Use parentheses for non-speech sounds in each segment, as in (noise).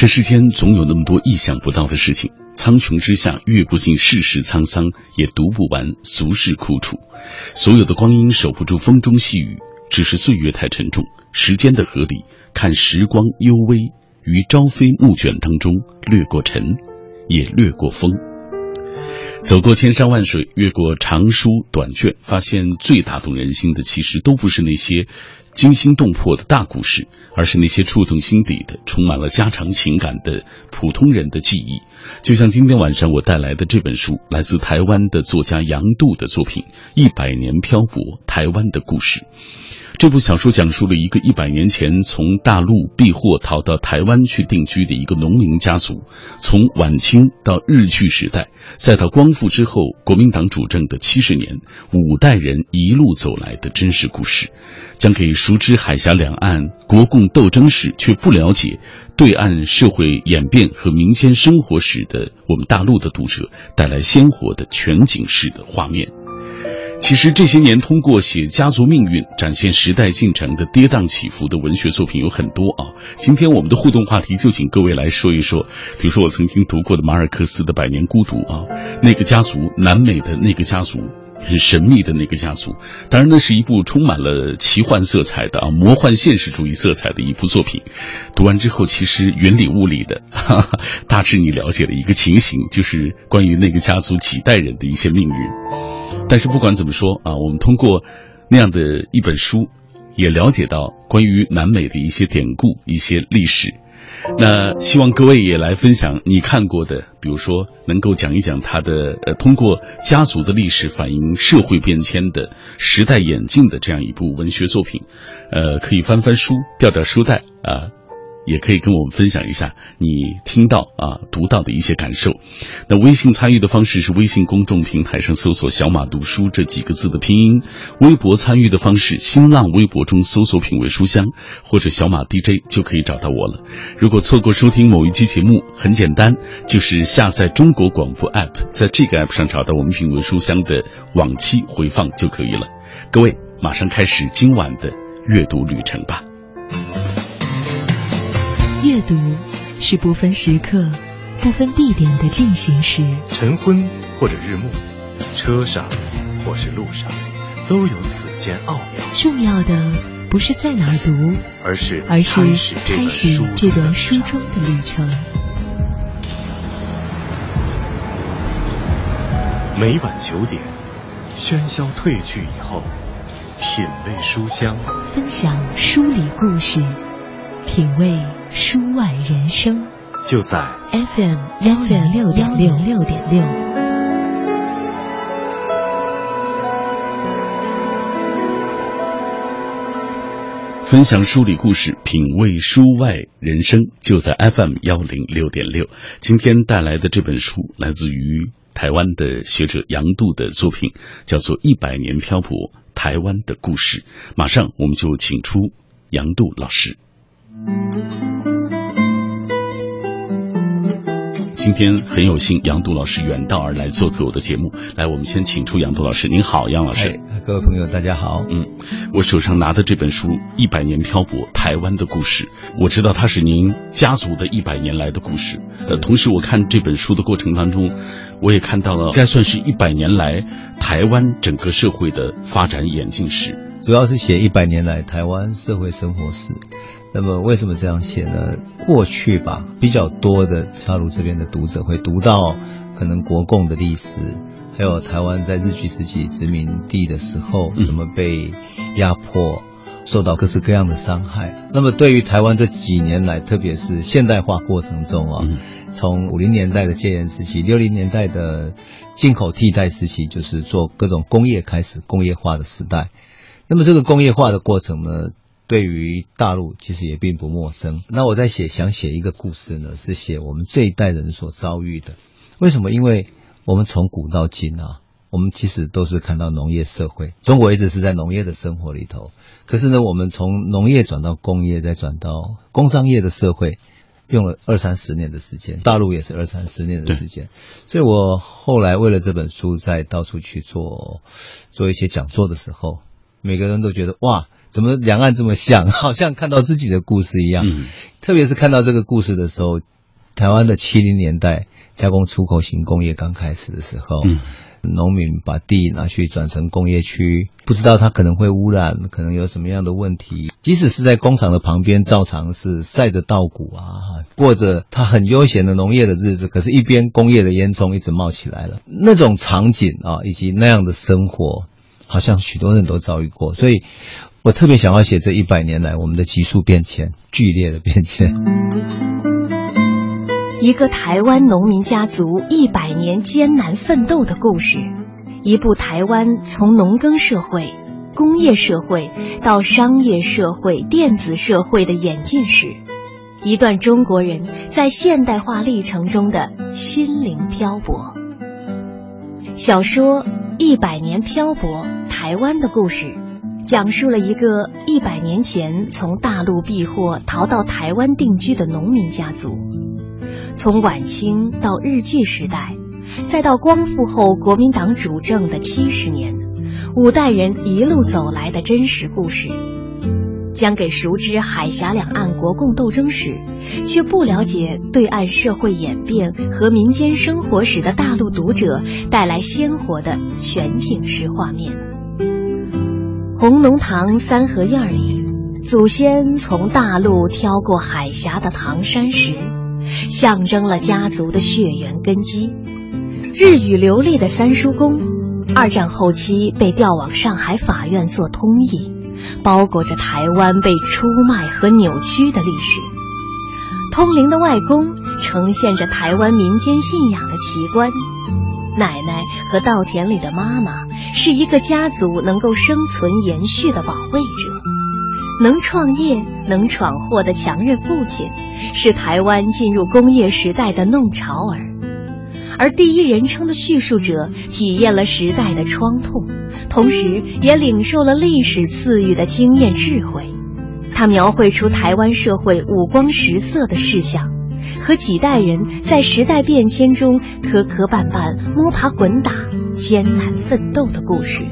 这世间总有那么多意想不到的事情，苍穹之下阅不尽世事沧桑，也读不完俗世苦楚。所有的光阴守不住风中细雨，只是岁月太沉重。时间的河里，看时光幽微，于朝飞暮卷当中掠过尘，也掠过风。走过千山万水，越过长书短卷，发现最打动人心的，其实都不是那些。惊心动魄的大故事，而是那些触动心底的、充满了家常情感的普通人的记忆。就像今天晚上我带来的这本书，来自台湾的作家杨度的作品《一百年漂泊：台湾的故事》。这部小说讲述了一个一百年前从大陆避祸逃到台湾去定居的一个农民家族，从晚清到日据时代，再到光复之后国民党主政的七十年，五代人一路走来的真实故事，将给熟知海峡两岸国共斗争史却不了解对岸社会演变和民间生活史的我们大陆的读者带来鲜活的全景式的画面。其实这些年，通过写家族命运、展现时代进程的跌宕起伏的文学作品有很多啊。今天我们的互动话题就请各位来说一说，比如说我曾经读过的马尔克斯的《百年孤独》啊，那个家族，南美的那个家族，很神秘的那个家族。当然，那是一部充满了奇幻色彩的啊，魔幻现实主义色彩的一部作品。读完之后，其实云里雾里的，哈哈，大致你了解了一个情形，就是关于那个家族几代人的一些命运。但是不管怎么说啊，我们通过那样的一本书，也了解到关于南美的一些典故、一些历史。那希望各位也来分享你看过的，比如说能够讲一讲他的呃，通过家族的历史反映社会变迁的时代演进的这样一部文学作品。呃，可以翻翻书，调调书袋啊。也可以跟我们分享一下你听到啊读到的一些感受。那微信参与的方式是微信公众平台上搜索“小马读书”这几个字的拼音；微博参与的方式，新浪微博中搜索“品味书香”或者“小马 DJ” 就可以找到我了。如果错过收听某一期节目，很简单，就是下载中国广播 app，在这个 app 上找到我们“品味书香”的往期回放就可以了。各位，马上开始今晚的阅读旅程吧。阅读是不分时刻、不分地点的进行时。晨昏或者日暮，车上或是路上，都有此间奥妙。重要的不是在哪儿读，而是而是开始这段书中的旅程。每晚九点，喧嚣褪去以后，品味书香，分享书里故事，品味。书外人生，就在 FM 幺零六点六六点六。分享书里故事，品味书外人生，就在 FM 幺零六点六。今天带来的这本书，来自于台湾的学者杨度的作品，叫做《一百年漂泊：台湾的故事》。马上我们就请出杨度老师。今天很有幸，杨度老师远道而来做客我的节目。来，我们先请出杨度老师。您好，杨老师。各位朋友，大家好。嗯，我手上拿的这本书《一百年漂泊：台湾的故事》，我知道它是您家族的一百年来的故事。呃，同时我看这本书的过程当中，我也看到了该算是一百年来台湾整个社会的发展演进史。主要是写一百年来台湾社会生活史。那么为什么这样写呢？过去吧，比较多的插入这边的读者会读到可能国共的历史，还有台湾在日据时期殖民地的时候怎么被压迫，受到各式各样的伤害。那么对于台湾这几年来，特别是现代化过程中啊，从五零年代的戒严时期，六零年代的进口替代时期，就是做各种工业开始工业化的时代。那么这个工业化的过程呢？对于大陆其实也并不陌生。那我在写想写一个故事呢，是写我们这一代人所遭遇的。为什么？因为我们从古到今啊，我们其实都是看到农业社会，中国一直是在农业的生活里头。可是呢，我们从农业转到工业，再转到工商业的社会，用了二三十年的时间。大陆也是二三十年的时间。所以我后来为了这本书，在到处去做做一些讲座的时候，每个人都觉得哇。怎么两岸这么像，(laughs) 好像看到自己的故事一样。嗯特别是看到这个故事的时候，台湾的七零年代加工出口型工业刚开始的时候，嗯农民把地拿去转成工业区，不知道它可能会污染，可能有什么样的问题。即使是在工厂的旁边，照常是晒着稻谷啊，过着他很悠闲的农业的日子，可是，一边工业的烟囱一直冒起来了，那种场景啊，以及那样的生活，好像许多人都遭遇过，所以。我特别想要写这一百年来我们的急速变迁、剧烈的变迁。一个台湾农民家族一百年艰难奋斗的故事，一部台湾从农耕社会、工业社会到商业社会、电子社会的演进史，一段中国人在现代化历程中的心灵漂泊。小说《一百年漂泊：台湾的故事》。讲述了一个一百年前从大陆避祸逃到台湾定居的农民家族，从晚清到日据时代，再到光复后国民党主政的七十年，五代人一路走来的真实故事，将给熟知海峡两岸国共斗争史，却不了解对岸社会演变和民间生活史的大陆读者带来鲜活的全景式画面。红龙堂三合院里，祖先从大陆挑过海峡的唐山石，象征了家族的血缘根基。日语流利的三叔公，二战后期被调往上海法院做通译，包裹着台湾被出卖和扭曲的历史。通灵的外公呈现着台湾民间信仰的奇观。奶奶和稻田里的妈妈是一个家族能够生存延续的保卫者，能创业、能闯祸的强韧父亲是台湾进入工业时代的弄潮儿，而第一人称的叙述者体验了时代的创痛，同时也领受了历史赐予的经验智慧。他描绘出台湾社会五光十色的事项。和几代人在时代变迁中磕磕绊绊、摸爬滚打、艰难奋斗的故事。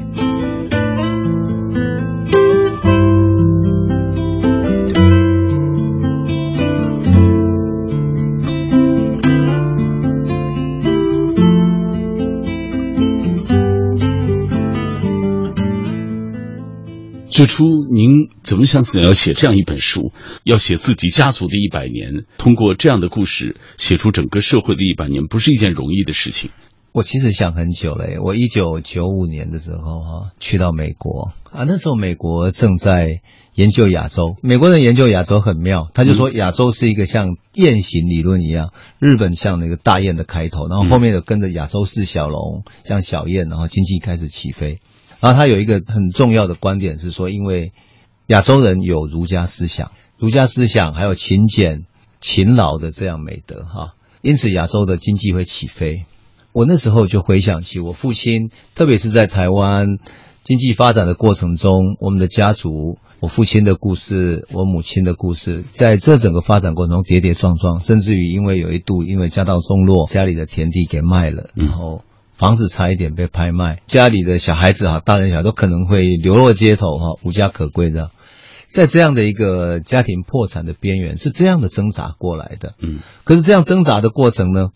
最初，您怎么想起来要写这样一本书，要写自己家族的一百年？通过这样的故事，写出整个社会的一百年，不是一件容易的事情。我其实想很久了，我一九九五年的时候哈，去到美国啊，那时候美国正在研究亚洲，美国人研究亚洲很妙，他就说亚洲是一个像雁形理论一样，日本像那个大雁的开头，然后后面有跟着亚洲四小龙，像小雁，然后经济开始起飞。然后他有一个很重要的观点是说，因为亚洲人有儒家思想，儒家思想还有勤俭、勤劳的这样美德哈，因此亚洲的经济会起飞。我那时候就回想起我父亲，特别是在台湾经济发展的过程中，我们的家族，我父亲的故事，我母亲的故事，在这整个发展过程中跌跌撞撞，甚至于因为有一度因为家道中落，家里的田地给卖了，然后。房子差一点被拍卖，家里的小孩子哈，大人小孩都可能会流落街头哈，无家可归的，在这样的一个家庭破产的边缘，是这样的挣扎过来的。嗯，可是这样挣扎的过程呢，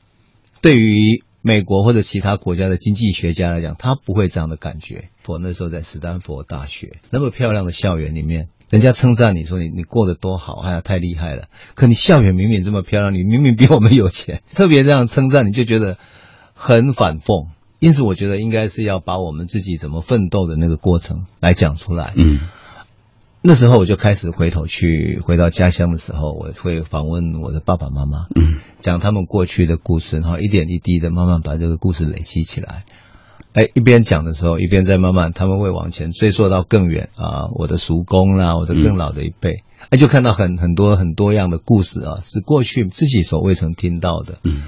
对于美国或者其他国家的经济学家来讲，他不会这样的感觉。我那时候在斯坦福大学那么漂亮的校园里面，人家称赞你说你你过得多好，哎呀太厉害了。可你校园明明这么漂亮，你明明比我们有钱，特别这样称赞，你就觉得。很反讽，因此我觉得应该是要把我们自己怎么奋斗的那个过程来讲出来。嗯，那时候我就开始回头去回到家乡的时候，我会访问我的爸爸妈妈，嗯，讲他们过去的故事，然后一点一滴的慢慢把这个故事累积起来。哎，一边讲的时候，一边在慢慢他们会往前追溯到更远啊，我的叔公啦，我的更老的一辈，哎，就看到很很多很多样的故事啊，是过去自己所未曾听到的。嗯。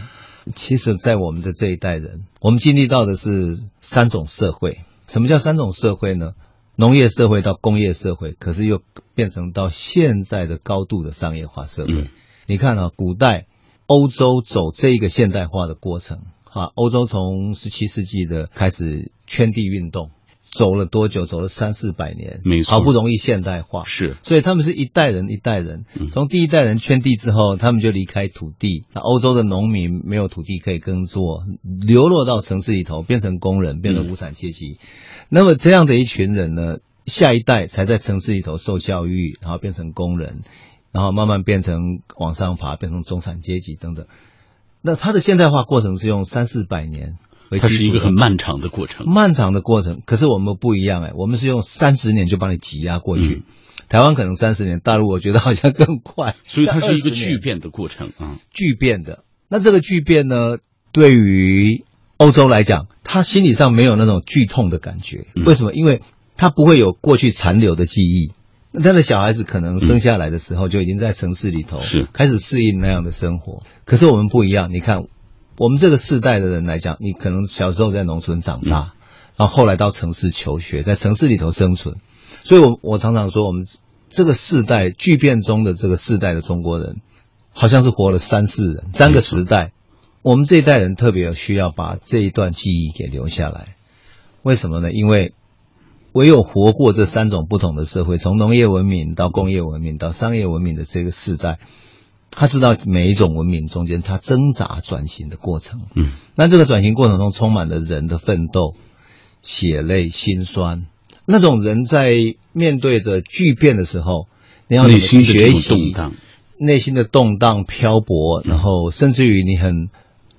其实，在我们的这一代人，我们经历到的是三种社会。什么叫三种社会呢？农业社会到工业社会，可是又变成到现在的高度的商业化社会。你看啊，古代欧洲走这一个现代化的过程，哈，欧洲从十七世纪的开始圈地运动，走了多久？走了三四百年，没错好不容易现代化，是所以他们是一代人一代人嗯，从第一代人圈地之后，他们就离开土地。那欧洲的农民没有土地可以耕作，流落到城市里头，变成工人，变成无产阶级。那么这样的一群人呢，下一代才在城市里头受教育，然后变成工人，然后慢慢变成往上爬，变成中产阶级等等。那它的现代化过程是用三四百年为它是一个很漫长的过程。漫长的过程。可是我们不一样哎，我们是用三十年就把你挤压过去。嗯台湾可能三十年，大陆我觉得好像更快，(laughs) 所以它是一个巨变的过程啊。巨变的。那这个巨变呢，对于欧洲来讲，他心理上没有那种剧痛的感觉。嗯为什么？因为他不会有过去残留的记忆。那他的小孩子可能生下来的时候就已经在城市里头是开始适应那样的生活。可是我们不一样，你看我们这个世代的人来讲，你可能小时候在农村长大，然后后来到城市求学，在城市里头生存。所以我，我常常说，我们这个世代巨变中的这个世代的中国人，好像是活了三世人，三个时代。我们这一代人特别需要把这一段记忆给留下来。为什么呢？因为唯有活过这三种不同的社会，从农业文明到工业文明到商业文明的这个世代，他知道每一种文明中间他挣扎转型的过程。嗯，那这个转型过程中充满了人的奋斗、血泪、辛酸。那种人在面对着巨变的时候，你要怎么内心的这种学习动荡，内心的动荡、漂泊，然后甚至于你很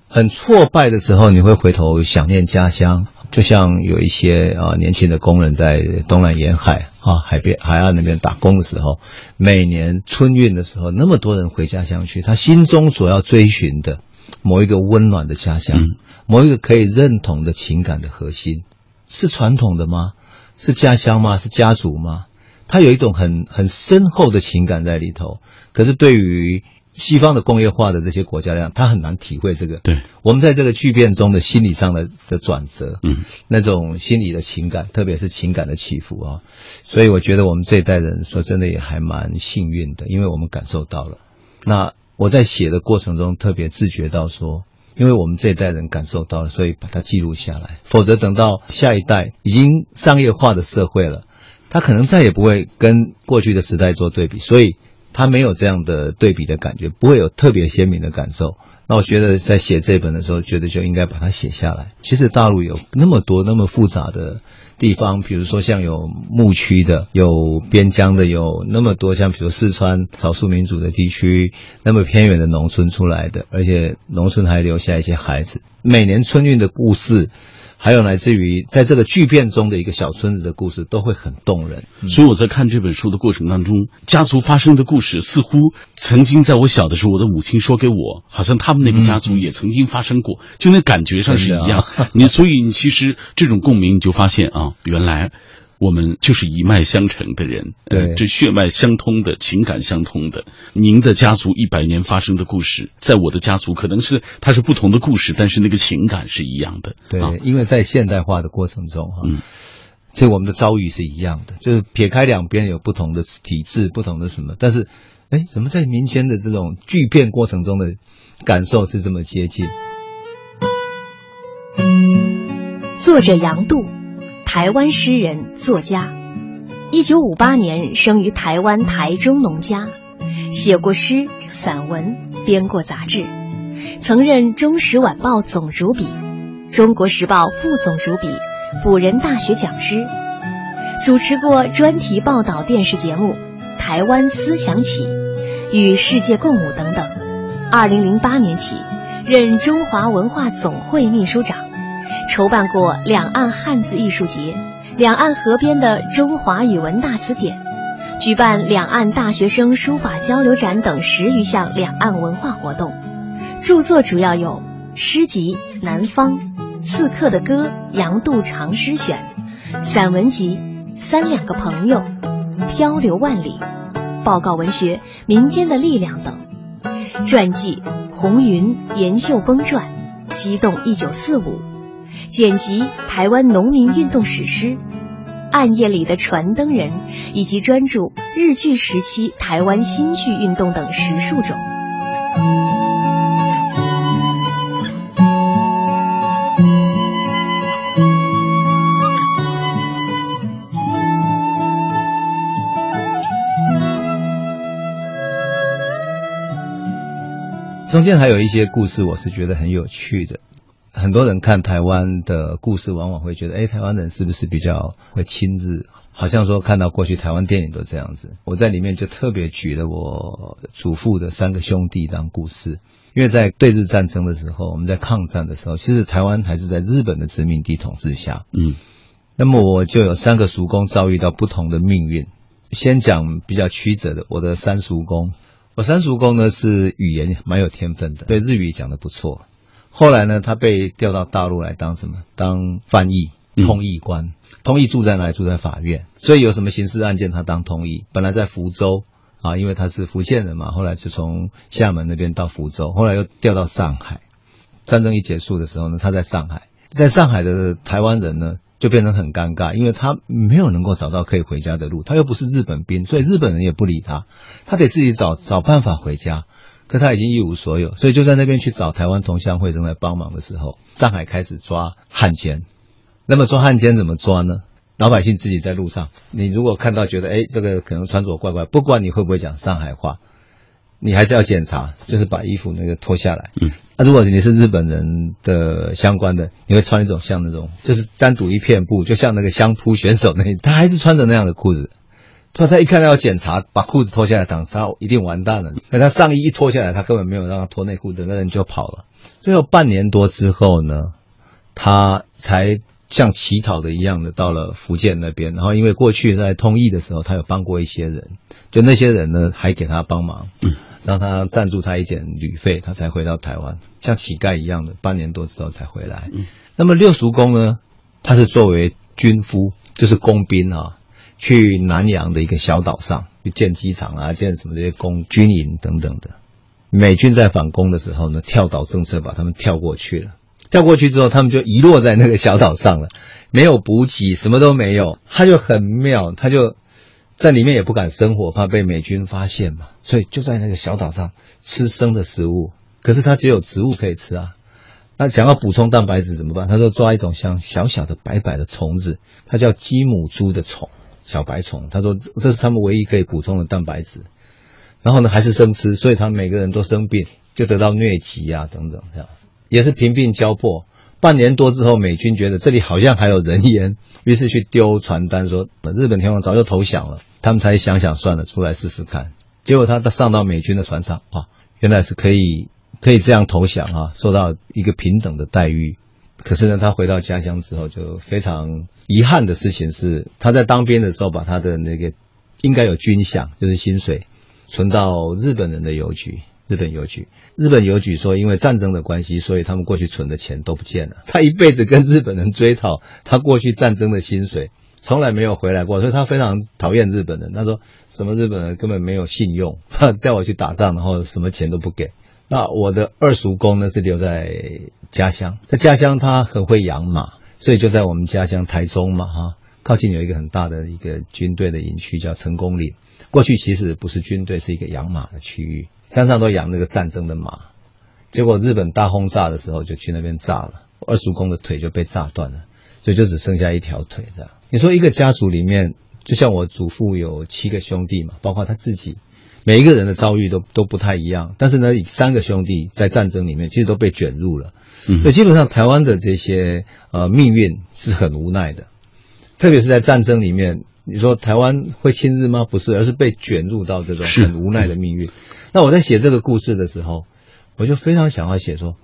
很挫败的时候，你会回头想念家乡。就像有一些啊年轻的工人在东南沿海啊海边海岸那边打工的时候，每年春运的时候，那么多人回家乡去，他心中所要追寻的某一个温暖的家乡，嗯某一个可以认同的情感的核心，是传统的吗？是家乡吗？是家族吗？他有一种很很深厚的情感在里头。可是对于西方的工业化的这些国家来讲，他很难体会这个。对，我们在这个巨变中的心理上的的转折，嗯，那种心理的情感，特别是情感的起伏啊。所以我觉得我们这一代人说真的也还蛮幸运的，因为我们感受到了。那我在写的过程中特别自觉到说，因为我们这一代人感受到了，所以把它记录下来。否则等到下一代已经商业化的社会了，他可能再也不会跟过去的时代做对比，所以他没有这样的对比的感觉，不会有特别鲜明的感受。那我觉得在写这本的时候，觉得就应该把它写下来。其实大陆有那么多那么复杂的地方，比如说像有牧区的，有边疆的，有那么多像比如四川少数民族的地区，那么偏远的农村出来的，而且农村还留下一些孩子。每年春运的故事，还有来自于在这个巨变中的一个小村子的故事，都会很动人。所以我在看这本书的过程当中，家族发生的故事似乎曾经在我小的时候，我的母亲说给我，好像他们那个家族也曾经发生过，就那感觉上是一样。你所以你其实这种共鸣，你就发现啊，原来。我们就是一脉相承的人，对呃这血脉相通的，情感相通的。您的家族一百年发生的故事，在我的家族可能是它是不同的故事，但是那个情感是一样的。对啊，因为在现代化的过程中，哈、嗯其实我们的遭遇是一样的，就是撇开两边有不同的体制、不同的什么，但是，哎，怎么在民间的这种巨变过程中的感受是这么接近？作者杨度，台湾诗人、作家，一九五八年生于台湾台中农家，写过诗、散文，编过杂志，曾任《中时晚报》总主笔，《中国时报》副总主笔，辅仁大学讲师，主持过专题报道电视节目《台湾思想起》与《世界共舞》等等。二零零八年起，任中华文化总会秘书长。筹办过两岸汉字艺术节、两岸合编的《中华语文大词典》，举办两岸大学生书法交流展等十余项两岸文化活动。著作主要有诗集《南方》、刺客的歌《杨度长诗选》、散文集《三两个朋友》、漂流万里、报告文学《民间的力量》等。传记《红云严秀峰传》、《激动一九四五》。剪辑台湾农民运动史诗，暗夜里的传灯人，以及专注日剧时期台湾新剧运动等十数种。中间还有一些故事，我是觉得很有趣的。很多人看台湾的故事，往往会觉得，哎，台湾人是不是比较会亲日？好像说看到过去台湾电影都这样子。我在里面就特别举了我祖父的三个兄弟当故事，因为在对日战争的时候，我们在抗战的时候，其实台湾还是在日本的殖民地统治下。嗯，那么我就有三个叔公遭遇到不同的命运。先讲比较曲折的，我的三叔公，我三叔公呢是语言蛮有天分的，对日语讲的不错。后来呢，他被调到大陆来当什么？当翻译、通译官。通译住在哪里？住在法院。所以有什么刑事案件，他当通译。本来在福州啊，因为他是福建人嘛。后来就从厦门那边到福州，后来又调到上海。战争一结束的时候呢，他在上海，在上海的台湾人呢就变成很尴尬，因为他没有能够找到可以回家的路。他又不是日本兵，所以日本人也不理他，他得自己找找办法回家。可他已经一无所有，所以就在那边去找台湾同乡会正在帮忙的时候，上海开始抓汉奸。那么抓汉奸怎么抓呢？老百姓自己在路上，你如果看到觉得哎这个可能穿着怪怪，不管你会不会讲上海话，你还是要检查，就是把衣服那个脱下来。嗯，那如果你是日本人的相关的，你会穿一种像那种就是单独一片布，就像那个相扑选手那，他还是穿着那样的裤子。他他一看到要检查，把裤子脱下来，等他一定完蛋了。那他上衣一脱下来，他根本没有让他脱内裤，整个人就跑了。最后半年多之后呢，他才像乞讨的一样的到了福建那边。然后因为过去在通译的时候，他有帮过一些人，就那些人呢还给他帮忙，嗯，让他赞助他一点旅费，他才回到台湾，像乞丐一样的，半年多之后才回来。嗯，那么六叔公呢，他是作为军夫，就是工兵啊。去南洋的一个小岛上去建机场啊，建什么这些工军营等等的。美军在反攻的时候呢，跳岛政策把他们跳过去了。跳过去之后，他们就遗落在那个小岛上了，没有补给，什么都没有。他就很妙，他就在里面也不敢生火，怕被美军发现嘛，所以就在那个小岛上吃生的食物。可是他只有植物可以吃啊，那想要补充蛋白质怎么办？他说抓一种像小小的白白的虫子，它叫鸡母猪的虫。小白虫，他说这是他们唯一可以补充的蛋白质，然后呢还是生吃，所以他们每个人都生病，就得到疟疾啊等等这样，也是贫病交迫。半年多之后，美军觉得这里好像还有人烟，于是去丢传单说日本天皇早就投降了，他们才想想算了，出来试试看。结果他上到美军的船上，啊，原来是可以可以这样投降啊，受到一个平等的待遇。可是呢，他回到家乡之后，就非常遗憾的事情是，他在当兵的时候把他的那个应该有军饷，就是薪水，存到日本人的邮局。(laughs) 日本邮局，日本邮局说，因为战争的关系，所以他们过去存的钱都不见了。他一辈子跟日本人追讨他过去战争的薪水，从来没有回来过，所以他非常讨厌日本人。他说，什么日本人根本没有信用，(laughs) 叫我去打仗，然后什么钱都不给。那我的二叔公呢是留在家乡，在家乡他很会养马，所以就在我们家乡台中嘛哈，靠近有一个很大的一个军队的营区叫成功岭。过去其实不是军队，是一个养马的区域，山上都养那个战争的马。结果日本大轰炸的时候就去那边炸了，二叔公的腿就被炸断了，所以就只剩下一条腿的。你说一个家族里面，就像我祖父有七个兄弟嘛，包括他自己。每一个人的遭遇都都不太一样，但是呢，三个兄弟在战争里面其实都被卷入了，所以基本上台湾的这些呃命运是很无奈的，特别是在战争里面，你说台湾会亲日吗？不是，而是被卷入到这种很无奈的命运。那我在写这个故事的时候，我就非常想要写说。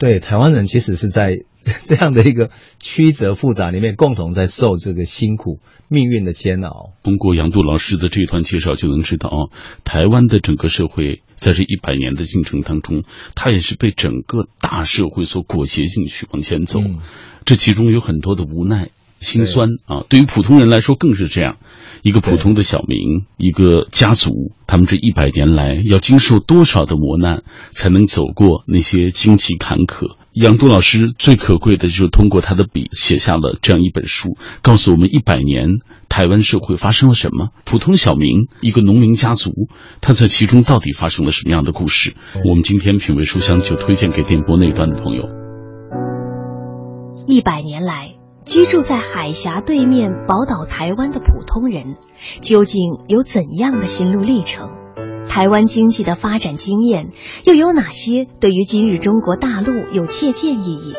对台湾人，其实是在 (laughs) 这样的一个曲折复杂里面，共同在受这个辛苦命运的煎熬。通过杨度老师的这段介绍，就能知道啊，台湾的整个社会在这一百年的进程当中，它也是被整个大社会所裹挟进去往前走。这其中有很多的无奈、心酸啊，对于普通人来说更是这样。一个普通的小民，一个家族，他们这一百年来要经受多少的磨难，才能走过那些荆棘坎坷？杨度老师最可贵的就是通过他的笔写下了这样一本书，告诉我们一百年台湾社会发生了什么，普通小民，一个农民家族，他在其中到底发生了什么样的故事？我们今天品味书香就推荐给电波那端的朋友。一百年来。居住在海峡对面宝岛台湾的普通人，究竟有怎样的心路历程？台湾经济的发展经验又有哪些对于今日中国大陆有借鉴意义？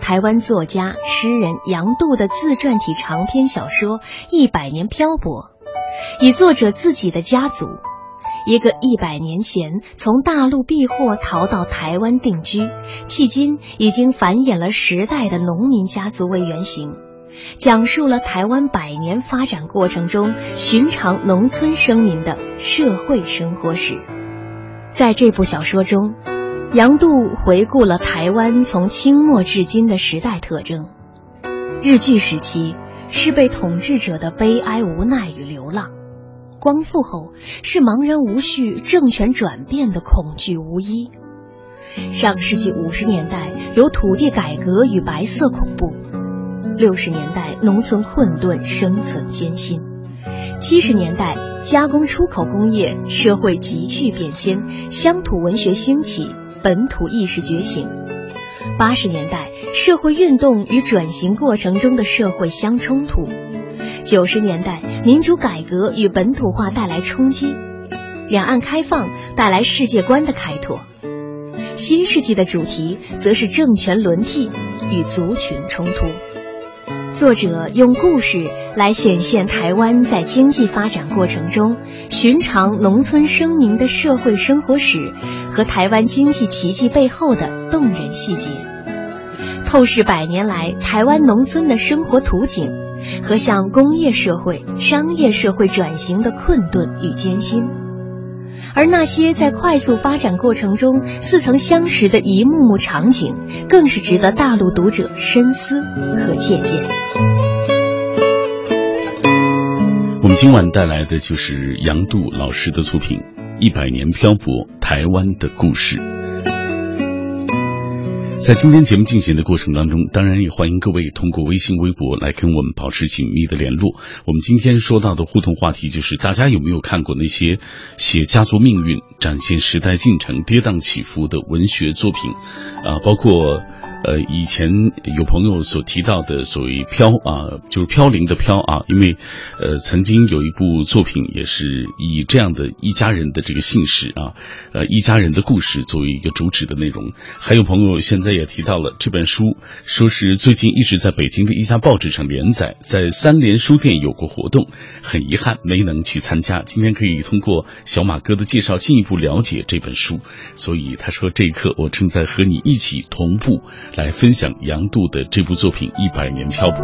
台湾作家、诗人杨度的自传体长篇小说《一百年漂泊》，以作者自己的家族，一个一百年前从大陆避祸逃到台湾定居，迄今已经繁衍了十代的农民家族为原型，讲述了台湾百年发展过程中寻常农村生民的社会生活史。在这部小说中。杨度回顾了台湾从清末至今的时代特征：日据时期是被统治者的悲哀、无奈与流浪；光复后是茫然无序、政权转变的恐惧无依；上世纪五十年代有土地改革与白色恐怖；六十年代农村混沌、生存艰辛；七十年代加工出口工业社会急剧变迁，乡土文学兴起。本土意识觉醒，八十年代社会运动与转型过程中的社会相冲突，九十年代民主改革与本土化带来冲击，两岸开放带来世界观的开拓，新世纪的主题则是政权轮替与族群冲突。作者用故事来显现台湾在经济发展过程中寻常农村生民的社会生活史和台湾经济奇迹背后的动人细节，透视百年来台湾农村的生活图景和向工业社会、商业社会转型的困顿与艰辛。而那些在快速发展过程中似曾相识的一幕幕场景，更是值得大陆读者深思和借鉴。我们今晚带来的就是杨度老师的作品《一百年漂泊：台湾的故事》。在今天节目进行的过程当中，当然也欢迎各位通过微信、微博来跟我们保持紧密的联络。我们今天说到的互动话题就是：大家有没有看过那些写家族命运、展现时代进程、跌宕起伏的文学作品？啊，包括。呃，以前有朋友所提到的所谓“飘”啊，就是飘零的“飘”啊，因为，呃，曾经有一部作品也是以这样的一家人的这个姓氏啊，呃，一家人的故事作为一个主旨的内容。还有朋友现在也提到了这本书，说是最近一直在北京的一家报纸上连载，在三联书店有过活动，很遗憾没能去参加。今天可以通过小马哥的介绍进一步了解这本书，所以他说这一刻我正在和你一起同步。来分享杨度的这部作品《一百年漂泊》。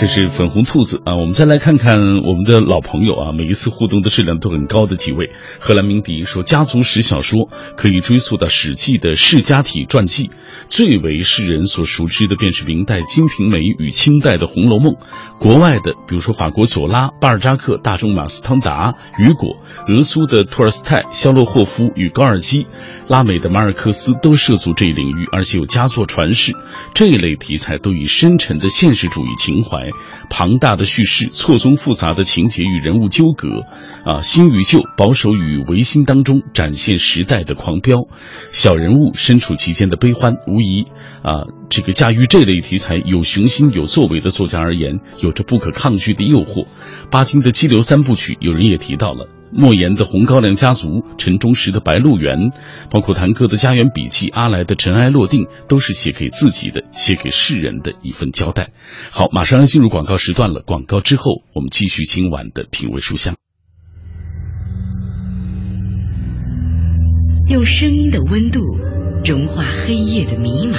这是粉红兔子啊，我们再来看看我们的老朋友啊，每一次互动的质量都很高的几位。荷兰鸣笛说，家族史小说可以追溯到《史记》的世家体传记，最为世人所熟知的便是明代《金瓶梅》与清代的《红楼梦》。国外的，比如说法国左拉、巴尔扎克、大仲马斯汤达、雨果，俄苏的托尔斯泰、肖洛霍夫与高尔基，拉美的马尔克斯都涉足这一领域，而且有佳作传世。这一类题材都以深沉的现实主义情怀。庞大的叙事、错综复杂的情节与人物纠葛，啊，新与旧、保守与维新当中展现时代的狂飙，小人物身处其间的悲欢，无疑啊，这个驾驭这类题材有雄心有作为的作家而言，有着不可抗拒的诱惑。巴金的激流三部曲，有人也提到了。莫言的《红高粱家族》，陈忠实的《白鹿原》，包括谭哥的《家园笔记》，阿来的《尘埃落定》，都是写给自己的，写给世人的一份交代。好，马上要进入广告时段了。广告之后，我们继续今晚的品味书香。用声音的温度融化黑夜的迷茫，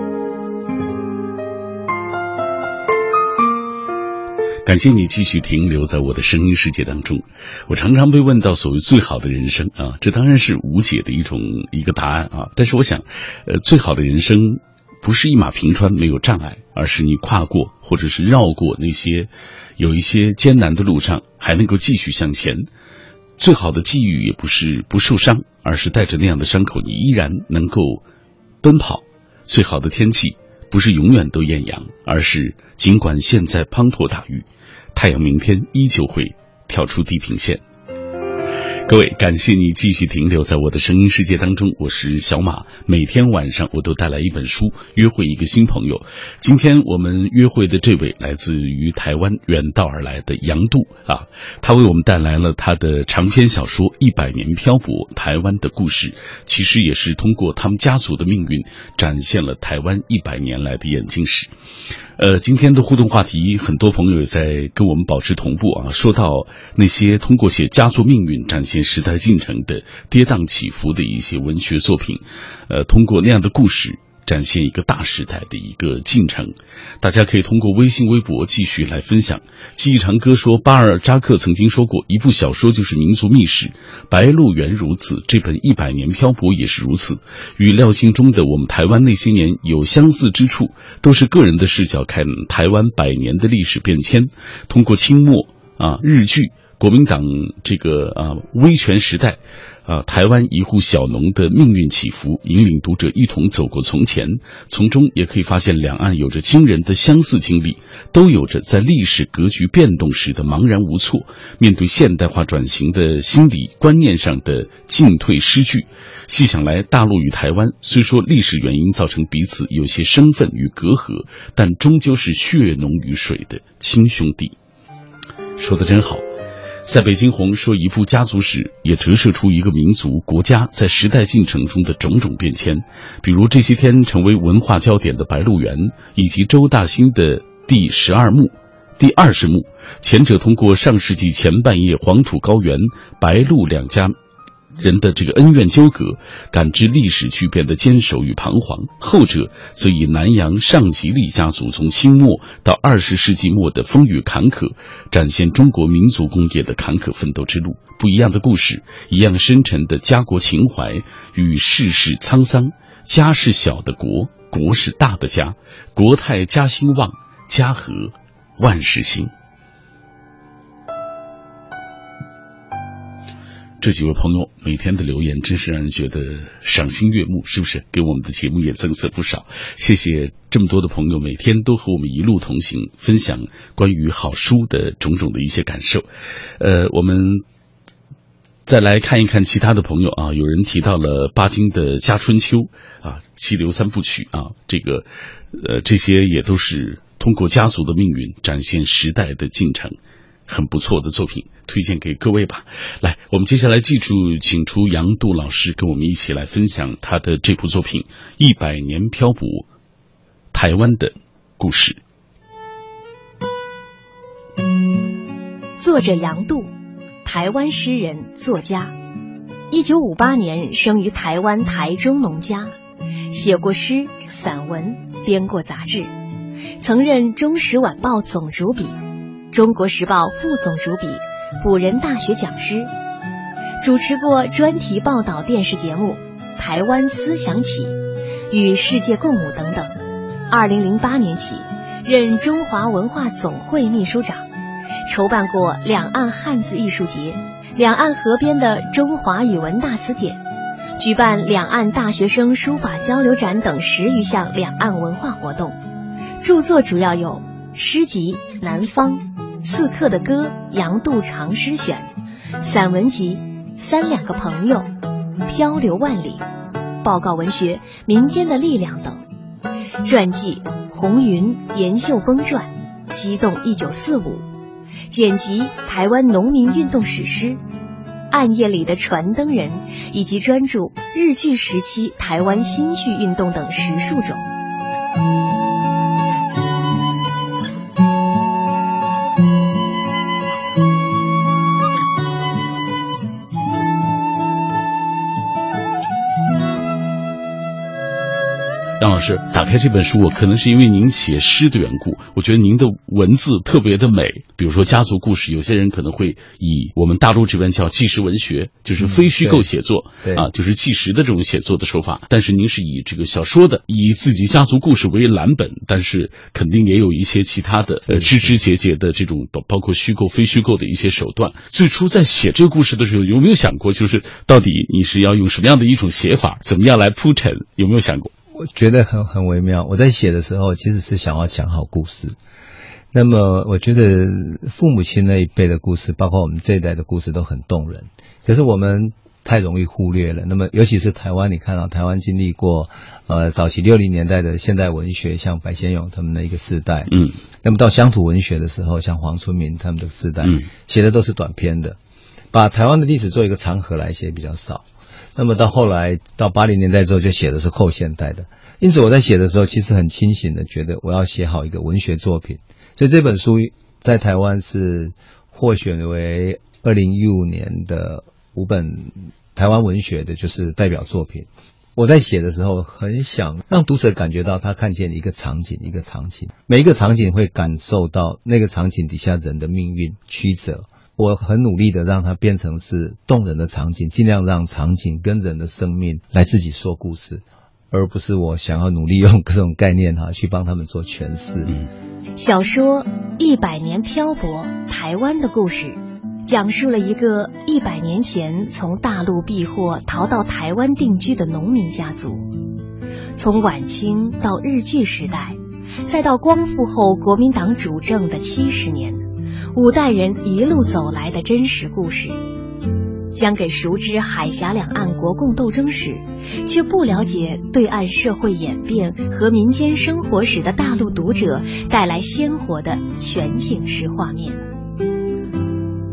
感谢你继续停留在我的声音世界当中。我常常被问到所谓最好的人生啊，这当然是无解的一种一个答案啊。但是我想，呃，最好的人生不是一马平川没有障碍，而是你跨过或者是绕过那些有一些艰难的路上，还能够继续向前。最好的际遇也不是不受伤，而是带着那样的伤口，你依然能够奔跑。最好的天气。不是永远都艳阳，而是尽管现在滂沱大雨，太阳明天依旧会跳出地平线。各位，感谢你继续停留在我的声音世界当中，我是小马。每天晚上我都带来一本书，约会一个新朋友。今天我们约会的这位来自于台湾远道而来的杨度啊，他为我们带来了他的长篇小说《一百年漂泊：台湾的故事》，其实也是通过他们家族的命运，展现了台湾一百年来的眼镜史。呃，今天的互动话题，很多朋友也在跟我们保持同步啊。说到那些通过写家族命运展现时代进程的跌宕起伏的一些文学作品，呃，通过那样的故事。展现一个大时代的一个进程，大家可以通过微信、微博继续来分享。记忆长歌说，巴尔扎克曾经说过，一部小说就是民族秘史，《白鹿原》如此，这本《一百年漂泊》也是如此。与廖心中的《我们台湾那些年》有相似之处，都是个人的视角看台湾百年的历史变迁，通过清末啊日剧、国民党这个啊威权时代。啊，台湾一户小农的命运起伏，引领读者一同走过从前，从中也可以发现两岸有着惊人的相似经历，都有着在历史格局变动时的茫然无措，面对现代化转型的心理观念上的进退失据。细想来，大陆与台湾虽说历史原因造成彼此有些身份与隔阂，但终究是血浓于水的亲兄弟。说的真好。在北京红说一部家族史，也折射出一个民族国家在时代进程中的种种变迁。比如这些天成为文化焦点的《白鹿原》，以及周大兴的第十二幕、第二十幕。前者通过上世纪前半叶黄土高原、白鹿两家。人的这个恩怨纠葛，感知历史巨变的坚守与彷徨；后者则以南洋上吉利家族从清末到二十世纪末的风雨坎坷，展现中国民族工业的坎坷奋斗之路。不一样的故事，一样深沉的家国情怀与世事沧桑。家是小的国，国是大的家。国泰家兴旺，家和万事兴。这几位朋友每天的留言真是让人觉得赏心悦目，是不是？给我们的节目也增色不少。谢谢这么多的朋友，每天都和我们一路同行，分享关于好书的种种的一些感受。呃，我们再来看一看其他的朋友啊，有人提到了巴金的《家春秋》啊，《七流三部曲》啊，这个呃，这些也都是通过家族的命运展现时代的进程。很不错的作品，推荐给各位吧。来，我们接下来记住，请出杨度老师跟我们一起来分享他的这部作品《一百年漂泊：台湾的故事》。作者杨度，台湾诗人、作家，一九五八年生于台湾台中农家，写过诗、散文，编过杂志，曾任《中时晚报》总主笔。中国时报副总主笔，辅仁大学讲师，主持过专题报道电视节目《台湾思想起》与《世界共舞》等等。二零零八年起，任中华文化总会秘书长，筹办过两岸汉字艺术节、两岸合编的中华语文大词典，举办两岸大学生书法交流展等十余项两岸文化活动。著作主要有诗集《南方》。刺客的歌《杨度长诗选》，散文集《三两个朋友》，漂流万里，报告文学《民间的力量》等，传记《红云严秀峰传》，激动一九四五，剪辑《台湾农民运动史诗》，暗夜里的传灯人，以及专注日据时期台湾新剧运动等十数种。师打开这本书，我可能是因为您写诗的缘故，我觉得您的文字特别的美。比如说家族故事，有些人可能会以我们大陆这边叫纪实文学，就是非虚构写作，啊，就是纪实的这种写作的手法。但是您是以这个小说的，以自己家族故事为蓝本，但是肯定也有一些其他的呃枝枝节节的这种包包括虚构、非虚构的一些手段。最初在写这个故事的时候，有没有想过，就是到底你是要用什么样的一种写法，怎么样来铺陈？有没有想过？我觉得很很微妙。我在写的时候，其实是想要讲好故事。那么，我觉得父母亲那一辈的故事，包括我们这一代的故事，都很动人。可是我们太容易忽略了。那么，尤其是台湾，你看到台湾经历过呃早期六零年代的现代文学，像白先勇他们的一个世代，嗯，那么到乡土文学的时候，像黄春明他们的世代，嗯写的都是短篇的，把台湾的历史做一个长河来写比较少。那么到后来到八零年代之后，就写的是后现代的。因此我在写的时候，其实很清醒的觉得我要写好一个文学作品。所以这本书在台湾是获选为二零一五年的五本台湾文学的就是代表作品。我在写的时候，很想让读者感觉到他看见一个场景，一个场景，每一个场景会感受到那个场景底下人的命运曲折。我很努力的让它变成是动人的场景，尽量让场景跟人的生命来自己说故事，而不是我想要努力用各种概念哈去帮他们做诠释。嗯小说《一百年漂泊：台湾的故事》，讲述了一个一百年前从大陆避祸逃到台湾定居的农民家族，从晚清到日据时代，再到光复后国民党主政的七十年，五代人一路走来的真实故事。将给熟知海峡两岸国共斗争史，却不了解对岸社会演变和民间生活史的大陆读者带来鲜活的全景式画面。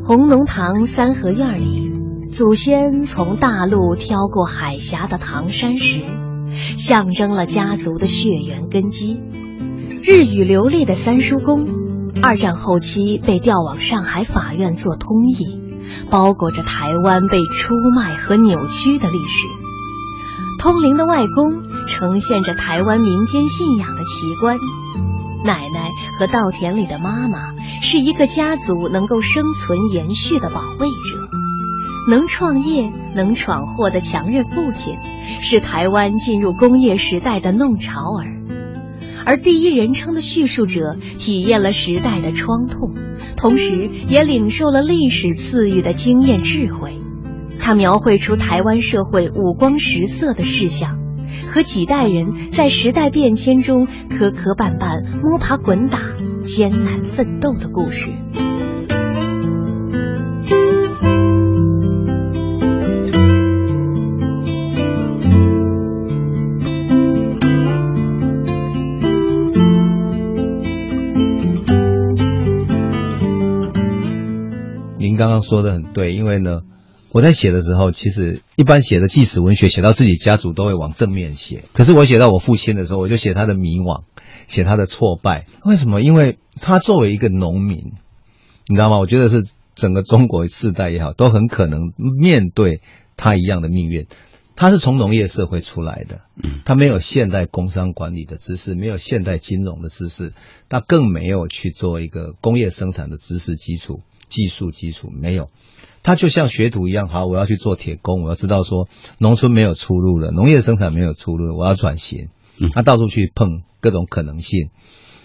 红龙堂三合院里，祖先从大陆挑过海峡的唐山石，象征了家族的血缘根基。日语流利的三叔公，二战后期被调往上海法院做通译。包裹着台湾被出卖和扭曲的历史。通灵的外公呈现着台湾民间信仰的奇观。奶奶和稻田里的妈妈是一个家族能够生存延续的保卫者。能创业、能闯祸的强韧父亲，是台湾进入工业时代的弄潮儿。而第一人称的叙述者体验了时代的创痛，同时也领受了历史赐予的经验智慧。他描绘出台湾社会五光十色的事项，和几代人在时代变迁中磕磕绊绊、摸爬滚打、艰难奋斗的故事。刚刚说的很对，因为呢，我在写的时候，其实一般写的纪实文学，写到自己家族都会往正面写。可是我写到我父亲的时候，我就写他的迷惘，写他的挫败。为什么？因为他作为一个农民，你知道吗？我觉得是整个中国世代也好，都很可能面对他一样的命运。他是从农业社会出来的，嗯，他没有现代工商管理的知识，没有现代金融的知识，他更没有去做一个工业生产的知识基础。技术基础没有，他就像学徒一样，好，我要去做铁工，我要知道说农村没有出路了，农业生产没有出路，我要转型。嗯，他到处去碰各种可能性，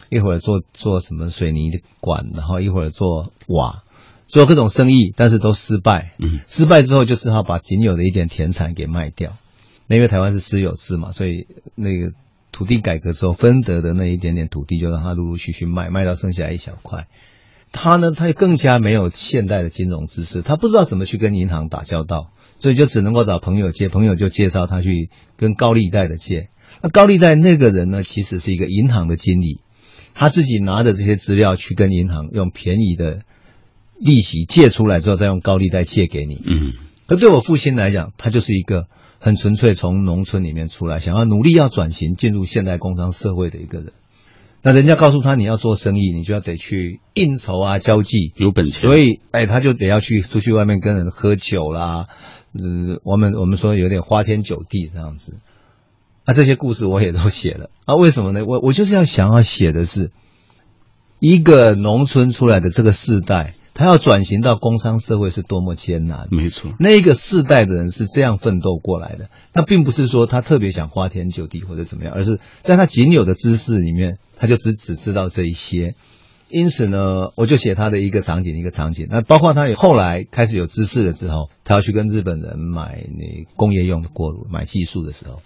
一会儿做做什么水泥管，然后一会儿做瓦，做各种生意，但是都失败。嗯，失败之后就只好把仅有的一点田产给卖掉。那因为台湾是私有制嘛，所以那个土地改革之后分得的那一点点土地，就让他陆陆续续卖，卖到剩下一小块。他呢，他更加没有现代的金融知识，他不知道怎么去跟银行打交道，所以就只能够找朋友借，朋友就介绍他去跟高利贷的借。那高利贷那个人呢，其实是一个银行的经理，他自己拿着这些资料去跟银行用便宜的利息借出来之后，再用高利贷借给你。嗯，可对我父亲来讲，他就是一个很纯粹从农村里面出来，想要努力要转型进入现代工商社会的一个人。那人家告诉他，你要做生意，你就要得去应酬啊，交际，有本钱，所以哎，他就得要去出去外面跟人喝酒啦，嗯，我们我们说有点花天酒地这样子。啊，这些故事我也都写了啊，为什么呢？我我就是要想要写的是一个农村出来的这个世代，他要转型到工商社会是多么艰难。没错，那个世代的人是这样奋斗过来的，那并不是说他特别想花天酒地或者怎么样，而是在他仅有的知识里面，他就只只知道这一些。因此呢，我就写他的一个场景一个场景。那包括他后来开始有知识了之后，他要去跟日本人买那工业用的锅炉，买技术的时候，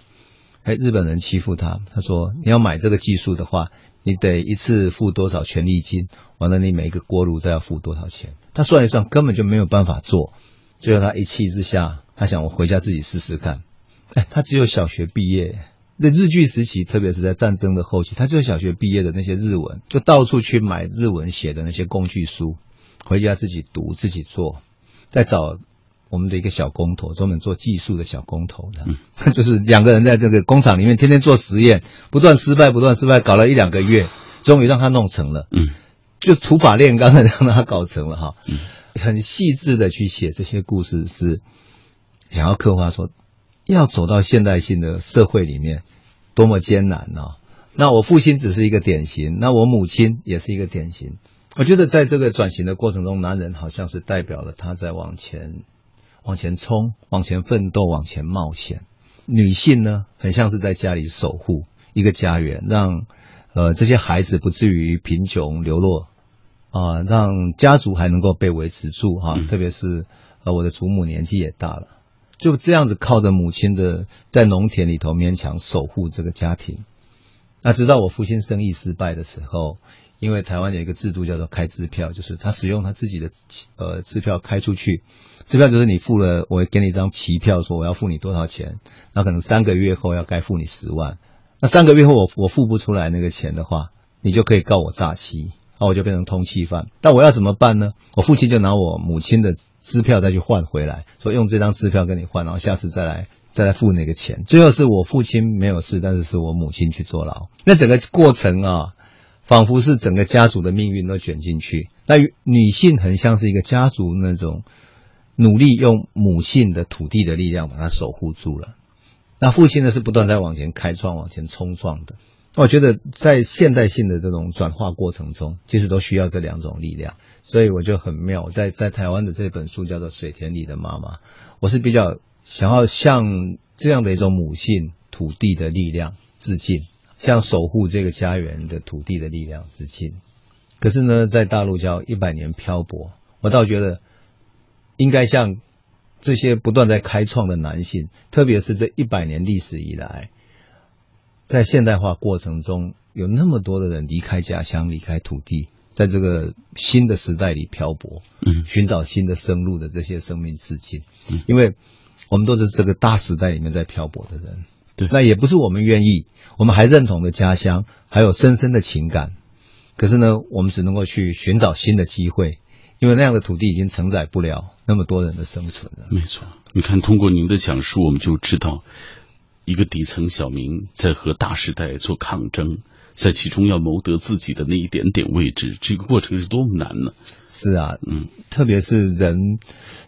哎，日本人欺负他，他说你要买这个技术的话，你得一次付多少权利金，完了你每一个锅炉再要付多少钱。他算一算，根本就没有办法做。最后他一气之下，他想我回家自己试试看。哎，他只有小学毕业，在日据时期，特别是在战争的后期，他只有小学毕业的那些日文，就到处去买日文写的那些工具书，回家自己读自己做，再找。我们的一个小工头，专门做技术的小工头的，嗯、(laughs) 就是两个人在这个工厂里面天天做实验，不断失败，不断失败，搞了一两个月，(laughs) 终于让他弄成了。嗯，就土法炼钢的让他搞成了哈。嗯，很细致的去写这些故事，是想要刻画说，要走到现代性的社会里面多么艰难啊！那我父亲只是一个典型，那我母亲也是一个典型。我觉得在这个转型的过程中，男人好像是代表了他在往前。往前冲，往前奋斗，往前冒险。女性呢，很像是在家里守护一个家园，让呃这些孩子不至于贫穷流落啊，让家族还能够被维持住哈。特别是呃我的祖母年纪也大了，就这样子靠着母亲的在农田里头勉强守护这个家庭。那直到我父亲生意失败的时候。因为台湾有一个制度叫做开支票，就是他使用他自己的呃支票开出去，支票就是你付了，我给你一张期票，说我要付你多少钱，那可能三个月后要该付你十万，那三个月后我我付不出来那个钱的话，你就可以告我诈欺，那我就变成通缉犯。那我要怎么办呢？我父亲就拿我母亲的支票再去换回来，说用这张支票跟你换，然后下次再来再来付那个钱。最后是我父亲没有事，但是是我母亲去坐牢。那整个过程啊。仿佛是整个家族的命运都卷进去，那女性很像是一个家族那种努力用母性的土地的力量把它守护住了。那父亲呢是不断在往前开创、往前冲撞的。我觉得在现代性的这种转化过程中，其实都需要这两种力量。所以我就很妙，在在台湾的这本书叫做《水田里的妈妈》，我是比较想要向这样的一种母性土地的力量致敬。向守护这个家园的土地的力量致敬。可是呢，在大陆叫一百年漂泊，我倒觉得应该向这些不断在开创的男性，特别是这一百年历史以来，在现代化过程中有那么多的人离开家乡、离开土地，在这个新的时代里漂泊，嗯，寻找新的生路的这些生命致敬。嗯，因为我们都是这个大时代里面在漂泊的人。对，那也不是我们愿意，我们还认同的家乡，还有深深的情感。可是呢，我们只能够去寻找新的机会，因为那样的土地已经承载不了那么多人的生存了。没错，你看，通过您的讲述，我们就知道，一个底层小民在和大时代做抗争，在其中要谋得自己的那一点点位置，这个过程是多么难呢？是啊，嗯，特别是人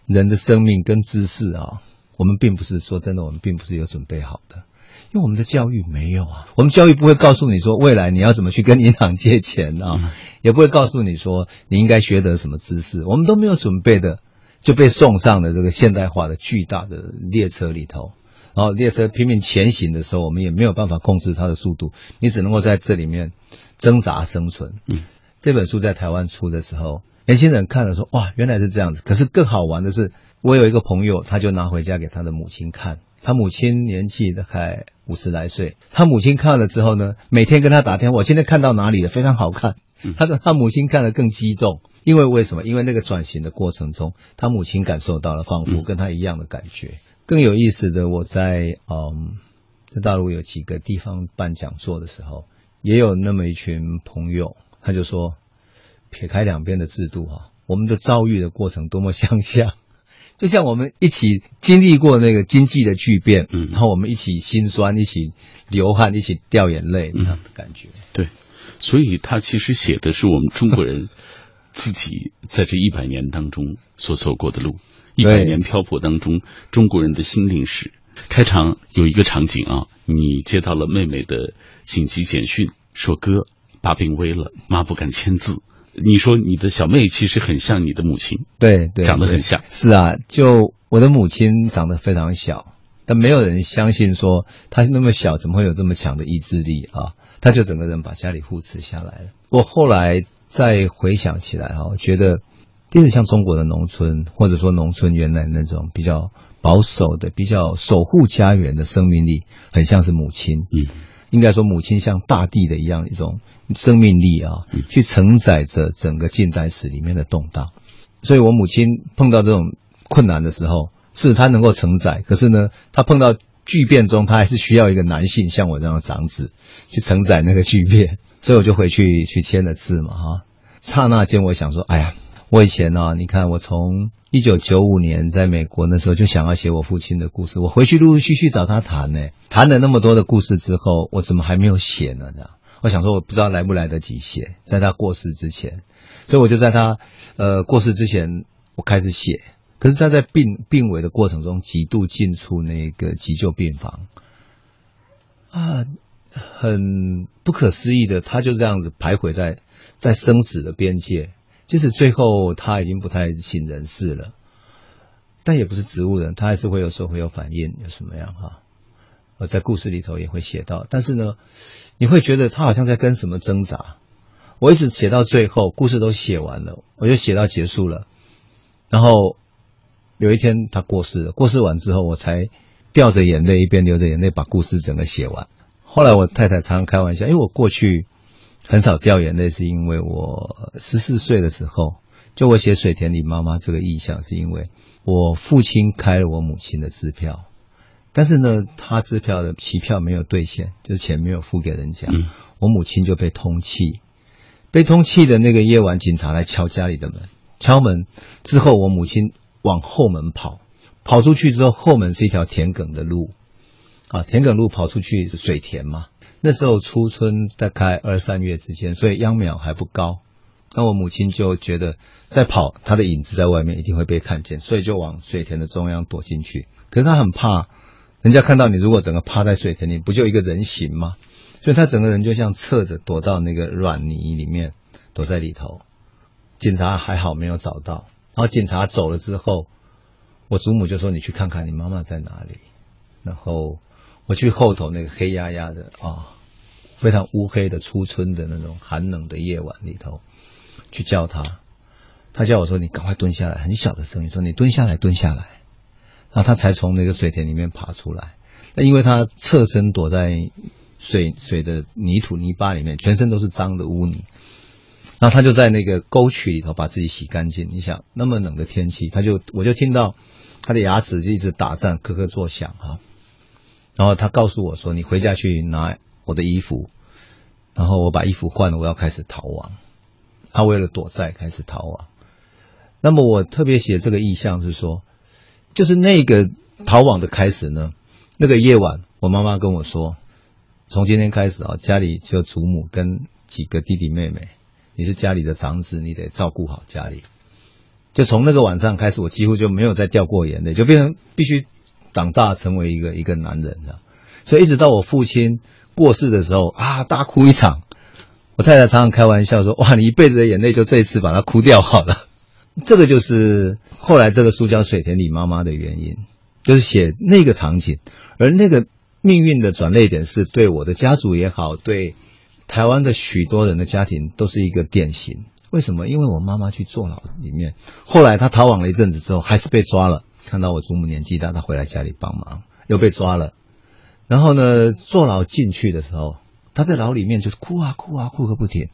人的生命跟知识啊，我们并不是说真的，我们并不是有准备好的。因为我们的教育没有啊，我们教育不会告诉你说未来你要怎么去跟银行借钱啊，也不会告诉你说你应该学得什么知识，我们都没有准备的就被送上了这个现代化的巨大的列车里头，然后列车拼命前行的时候，我们也没有办法控制它的速度，你只能够在这里面挣扎生存。嗯，这本书在台湾出的时候，年轻人看了说哇，原来是这样子。可是更好玩的是，我有一个朋友，他就拿回家给他的母亲看。他母亲年纪大概五十来岁，他母亲看了之后呢，每天跟他打电话。我现在看到哪里了？非常好看。他的他母亲看了更激动，因为为什么？因为那个转型的过程中，他母亲感受到了仿佛跟他一样的感觉。更有意思的，我在嗯，在大陆有几个地方办讲座的时候，也有那么一群朋友，他就说，撇开两边的制度哈，我们的遭遇的过程多么相像。就像我们一起经历过那个经济的巨变，嗯，然后我们一起心酸，一起流汗，一起掉眼泪那样的感觉。对，所以他其实写的是我们中国人 (laughs) 自己在这一百年当中所走过的路，一百年漂泊当中中国人的心灵史。开场有一个场景啊，你接到了妹妹的紧急简讯，说哥爸病危了，妈不敢签字。你说你的小妹其实很像你的母亲，对对，长得很像。是啊，就我的母亲长得非常小，但没有人相信说她那么小怎么会有这么强的意志力啊？她就整个人把家里扶持下来了。我后来再回想起来啊，我觉得，就是像中国的农村，或者说农村原来那种比较保守的、比较守护家园的生命力，很像是母亲。嗯，应该说母亲像大地的一样一种生命力啊，去承载着整个近代史里面的动荡。所以我母亲碰到这种困难的时候，是她能够承载，可是呢，她碰到巨变中，她还是需要一个男性像我这样的长子去承载那个巨变。所以我就回去去签了字嘛，哈。刹那间，我想说，哎呀，我以前呢，你看，我从一九九五年在美国那时候就想要写我父亲的故事，我回去陆陆续续找他谈呢，谈了那么多的故事之后，我怎么还没有写呢？我想说，我不知道来不来得及写，在他过世之前，所以我就在他呃过世之前，我开始写。可是他在病病危的过程中，几度进出那个急救病房啊。很不可思议的，他就这样子徘徊在在生死的边界，即使最后他已经不太省人事了，但也不是植物人，他还是会有时候会有反应，有什么样哈？我在故事里头也会写到，但是呢，你会觉得他好像在跟什么挣扎。我一直写到最后，故事都写完了，我就写到结束了，然后有一天他过世了，过世完之后，我才掉着眼泪，一边流着眼泪把故事整个写完。后来我太太常常开玩笑，因为我过去很少掉眼泪，是因为我十四岁的时候，就我写水田里妈妈这个意象，是因为我父亲开了我母亲的支票，但是呢，他支票的期票没有兑现，就是钱没有付给人家，我母亲就被通气，被通气的那个夜晚，警察来敲家里的门，敲门之后，我母亲往后门跑，跑出去之后，后门是一条田埂的路。啊，田埂路跑出去是水田嘛？那时候初春大概二三月之间，所以秧苗还不高。那我母亲就觉得在跑，她的影子在外面一定会被看见，所以就往水田的中央躲进去。可是她很怕人家看到你，如果整个趴在水田里，不就一个人形吗？所以她整个人就像侧着躲到那个软泥里面，躲在里头。警察还好没有找到。然后警察走了之后，我祖母就说：“你去看看你妈妈在哪里。”然后。我去后头那个黑压压的啊，非常乌黑的初春的那种寒冷的夜晚里头，去叫他，他叫我说：“你赶快蹲下来。”很小的声音说：“你蹲下来，蹲下来。”然后他才从那个水田里面爬出来。那因为他侧身躲在水水的泥土泥巴里面，全身都是脏的污泥。然后他就在那个沟渠里头把自己洗干净。你想那么冷的天气，他就我就听到他的牙齿就一直打颤，咯咯作响哈。然后他告诉我说：“你回家去拿我的衣服。”然后我把衣服换了，我要开始逃亡。他为了躲债开始逃亡。那么我特别写这个意象是说，就是那个逃亡的开始呢。那个夜晚，我妈妈跟我说：“从今天开始啊，家里就祖母跟几个弟弟妹妹，你是家里的长子，你得照顾好家里。”就从那个晚上开始，我几乎就没有再掉过眼泪，就变成必须。长大成为一个一个男人了，所以一直到我父亲过世的时候啊，大哭一场。我太太常常开玩笑说：“哇，你一辈子的眼泪就这一次把它哭掉好了。(laughs) ”这个就是后来这个书叫《水田里妈妈》的原因，就是写那个场景，而那个命运的转捩点是对我的家族也好，对台湾的许多人的家庭都是一个典型。为什么？因为我妈妈去坐牢里面，后来她逃亡了一阵子之后，还是被抓了。看到我祖母年纪大，他回来家里帮忙，又被抓了。然后呢，坐牢进去的时候，他在牢里面就是哭啊哭啊哭个不停。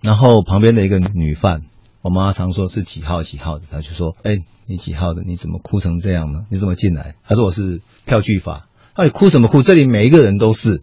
然后旁边的一个女犯，我妈常说是几号几号的，她就说：“哎，你几号的？你怎么哭成这样呢？你怎么进来？”她说：“我是票据法。”哎，你哭什么哭？这里每一个人都是。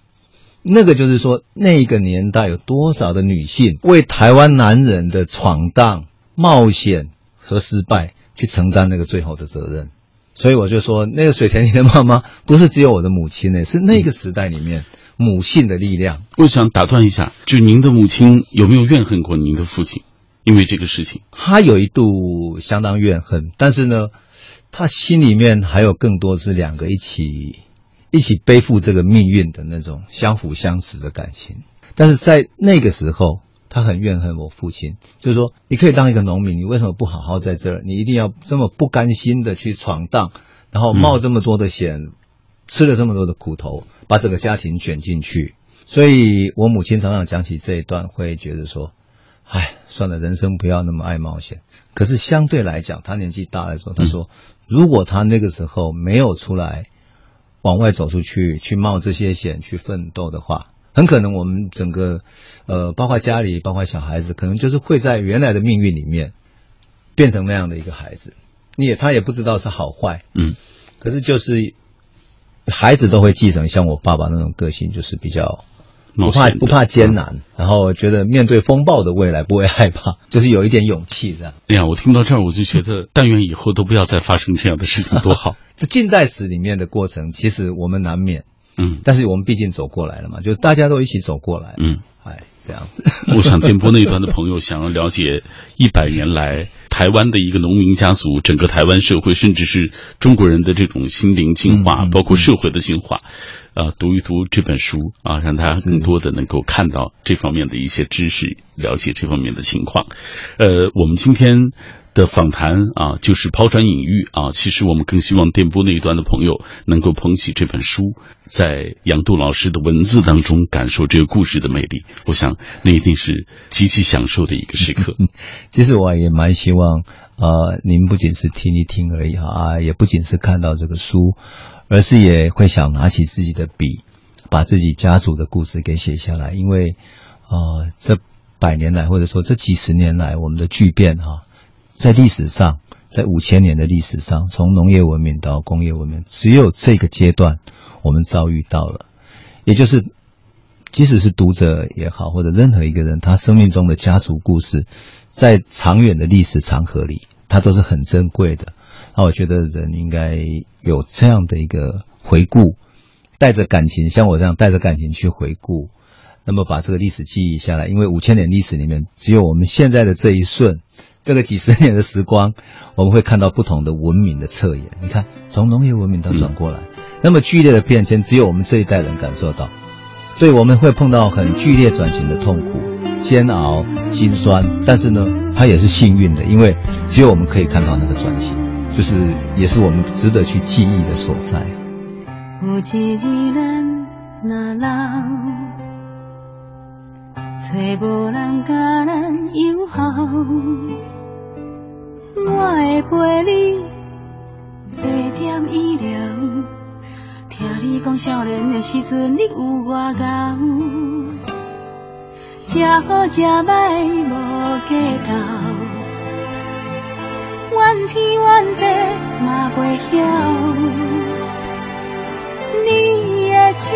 那个就是说，那个年代有多少的女性为台湾男人的闯荡、冒险和失败。去承担那个最后的责任，所以我就说，那个水田里的妈妈不是只有我的母亲呢，是那个时代里面母性的力量。我想打断一下，就您的母亲有没有怨恨过您的父亲？因为这个事情，她有一度相当怨恨，但是呢，她心里面还有更多是两个一起一起背负这个命运的那种相辅相成的感情。但是在那个时候。他很怨恨我父亲，就是说，你可以当一个农民，你为什么不好好在这儿？你一定要这么不甘心的去闯荡，然后冒这么多的险，吃了这么多的苦头，把整个家庭卷进去。所以我母亲常常讲起这一段，会觉得说，哎，算了，人生不要那么爱冒险。可是相对来讲，他年纪大的时候，他说，如果他那个时候没有出来往外走出去，去冒这些险，去奋斗的话，很可能我们整个呃，包括家里，包括小孩子，可能就是会在原来的命运里面变成那样的一个孩子。你也他也不知道是好坏，嗯，可是就是孩子都会继承像我爸爸那种个性，就是比较不怕不怕艰难，然后觉得面对风暴的未来不会害怕，(laughs) 就是有一点勇气这样。哎呀，我听到这儿我就觉得，(laughs) 但愿以后都不要再发生这样的事情，多好。(laughs) 这近代史里面的过程，其实我们难免，嗯，但是我们毕竟走过来了嘛，就大家都一起走过来，嗯，哎，这样子。(laughs) 我想电波那一端的朋友想要了解一百 (laughs) 年来。台湾的一个农民家族，整个台湾社会，甚至是中国人的这种心灵进化，包括社会的进化，啊，读一读这本书啊，让大家更多的能够看到这方面的一些知识，了解这方面的情况。呃，我们今天。的访谈啊，就是抛砖引玉啊。其实我们更希望电波那一端的朋友能够捧起这本书，在杨度老师的文字当中感受这个故事的魅力。我想那一定是极其享受的一个时刻。(laughs) 其实我也蛮希望，呃，您不仅是听一听而已啊，也不仅是看到这个书，而是也会想拿起自己的笔，把自己家族的故事给写下来。因为，呃，这百年来或者说这几十年来，我们的巨变哈。在历史上，在五千年的历史上，从农业文明到工业文明，只有这个阶段我们遭遇到了。也就是，即使是读者也好，或者任何一个人，他生命中的家族故事，在长远的历史长河里，它都是很珍贵的。那我觉得人应该有这样的一个回顾，带着感情，像我这样带着感情去回顾，那么把这个历史记忆下来。因为五千年历史里面，只有我们现在的这一瞬。这个几十年的时光，(laughs) 我们会看到不同的文明的侧颜。你看，从农业文明到转过来，那么剧烈的变迁，只有我们这一代人感受到。对，我们会碰到很剧烈转型的痛苦、煎熬、心酸，但是呢，它也是幸运的，因为只有我们可以看到那个转型，就是也是我们值得去记忆的所在。找无人甲咱友好，我会陪你坐点医疗。听你讲少年的时阵你有偌牛，吃好食歹无计较，怨天怨地嘛袂晓。你的手，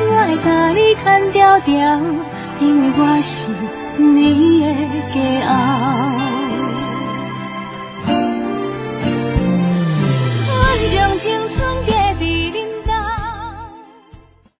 我会甲你牵条条。因为我是你的骄傲。将青春。